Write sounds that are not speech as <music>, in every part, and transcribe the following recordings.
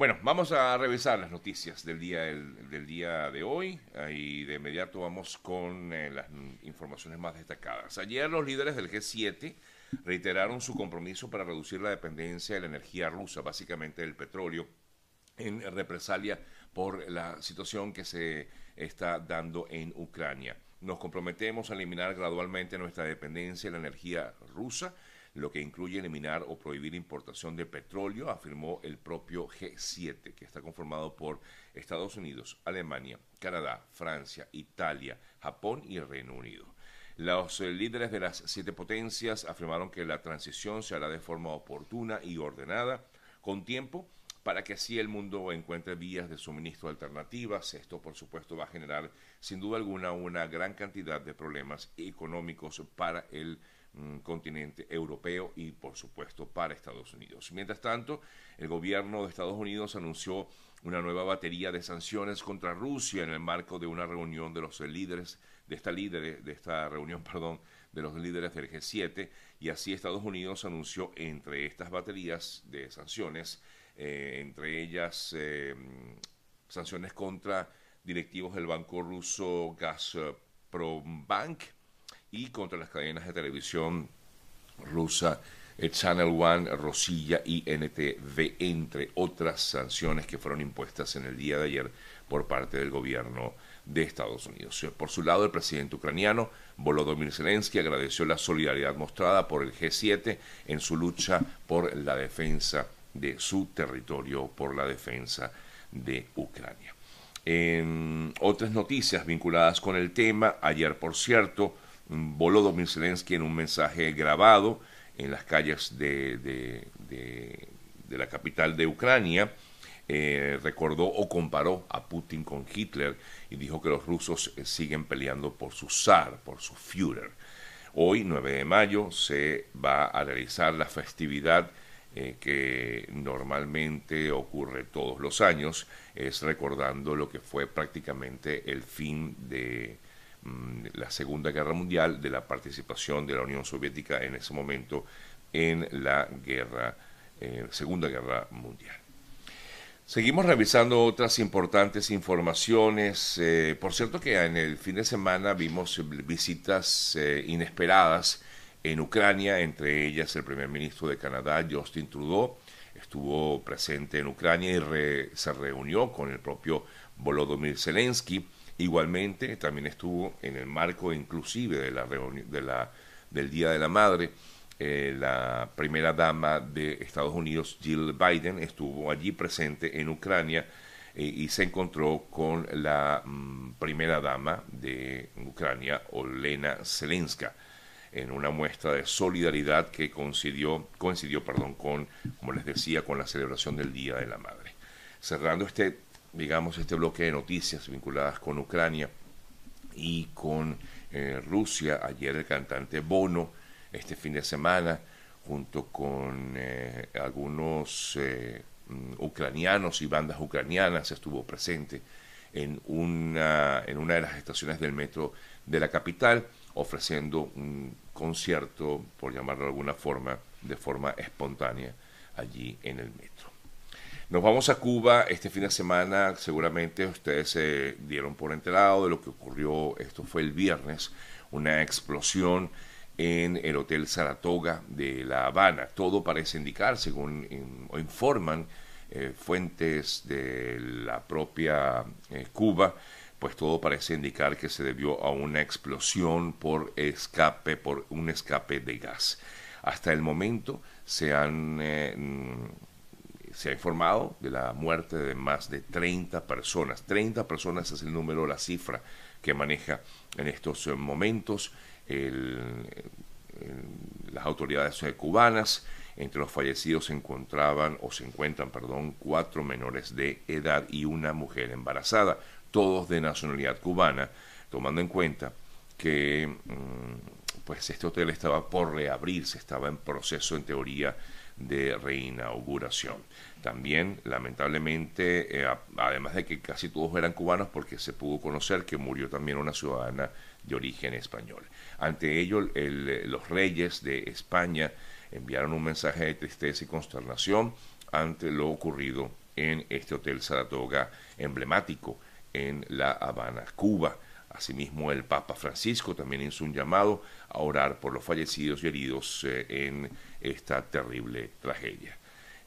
Bueno, vamos a revisar las noticias del día, del día de hoy y de inmediato vamos con eh, las informaciones más destacadas. Ayer los líderes del G7 reiteraron su compromiso para reducir la dependencia de la energía rusa, básicamente del petróleo, en represalia por la situación que se está dando en Ucrania. Nos comprometemos a eliminar gradualmente nuestra dependencia de la energía rusa lo que incluye eliminar o prohibir importación de petróleo, afirmó el propio G7, que está conformado por Estados Unidos, Alemania, Canadá, Francia, Italia, Japón y Reino Unido. Los eh, líderes de las siete potencias afirmaron que la transición se hará de forma oportuna y ordenada, con tiempo, para que así el mundo encuentre vías de suministro alternativas. Esto, por supuesto, va a generar, sin duda alguna, una gran cantidad de problemas económicos para el continente europeo y por supuesto para Estados Unidos. Mientras tanto, el gobierno de Estados Unidos anunció una nueva batería de sanciones contra Rusia en el marco de una reunión de los líderes de esta líder, de esta reunión, <laughs> perdón, de los líderes del G7 y así Estados Unidos anunció entre estas baterías de sanciones, eh, entre ellas eh, sanciones contra directivos del banco ruso Gazprombank, y contra las cadenas de televisión rusa Channel One, Rosilla y NTV, entre otras sanciones que fueron impuestas en el día de ayer por parte del gobierno de Estados Unidos. Por su lado, el presidente ucraniano Volodymyr Zelensky agradeció la solidaridad mostrada por el G7 en su lucha por la defensa de su territorio, por la defensa de Ucrania. En otras noticias vinculadas con el tema, ayer, por cierto, Volodymyr Zelensky en un mensaje grabado en las calles de, la capital de Ucrania, eh, recordó o comparó a Putin con Hitler y dijo que los rusos eh, siguen peleando por su zar, por su Führer. Hoy, 9 de mayo, se va a realizar la festividad eh, que normalmente ocurre todos los años, es recordando lo que fue prácticamente el fin de la Segunda Guerra Mundial, de la participación de la Unión Soviética en ese momento en la guerra, eh, Segunda Guerra Mundial. Seguimos revisando otras importantes informaciones. Eh, por cierto que en el fin de semana vimos visitas eh, inesperadas en Ucrania, entre ellas el primer ministro de Canadá, Justin Trudeau, estuvo presente en Ucrania y se reunió con el propio Volodymyr Zelensky Igualmente, también estuvo en el marco inclusive de la reunión, de la, del Día de la Madre, eh, la primera dama de Estados Unidos, Jill Biden, estuvo allí presente en Ucrania eh, y se encontró con la mm, primera dama de Ucrania, Olena Zelenska, en una muestra de solidaridad que coincidió, coincidió perdón, con, como les decía, con la celebración del Día de la Madre. Cerrando este digamos, este bloque de noticias vinculadas con Ucrania y con eh, Rusia. Ayer el cantante Bono, este fin de semana, junto con eh, algunos eh, mm, ucranianos y bandas ucranianas, estuvo presente en una, en una de las estaciones del metro de la capital, ofreciendo un concierto, por llamarlo de alguna forma, de forma espontánea allí en el metro. Nos vamos a Cuba este fin de semana, seguramente ustedes se dieron por enterado de lo que ocurrió, esto fue el viernes, una explosión en el Hotel Saratoga de La Habana. Todo parece indicar, según informan eh, fuentes de la propia eh, Cuba, pues todo parece indicar que se debió a una explosión por escape, por un escape de gas. Hasta el momento se han eh, se ha informado de la muerte de más de 30 personas. 30 personas es el número, la cifra que maneja en estos eh, momentos las autoridades eh, cubanas. Entre los fallecidos se encontraban o se encuentran, perdón, cuatro menores de edad y una mujer embarazada, todos de nacionalidad cubana, tomando en cuenta que mm, pues este hotel estaba por reabrirse, estaba en proceso en teoría de reinauguración. También, lamentablemente, eh, además de que casi todos eran cubanos, porque se pudo conocer que murió también una ciudadana de origen español. Ante ello, los reyes de España enviaron un mensaje de tristeza y consternación ante lo ocurrido en este Hotel Saratoga emblemático en La Habana, Cuba. Asimismo, el Papa Francisco también hizo un llamado a orar por los fallecidos y heridos eh, en esta terrible tragedia.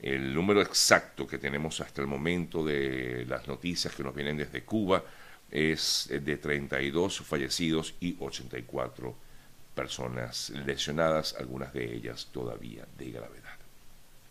El número exacto que tenemos hasta el momento de las noticias que nos vienen desde Cuba es de 32 fallecidos y 84 personas lesionadas, algunas de ellas todavía de gravedad.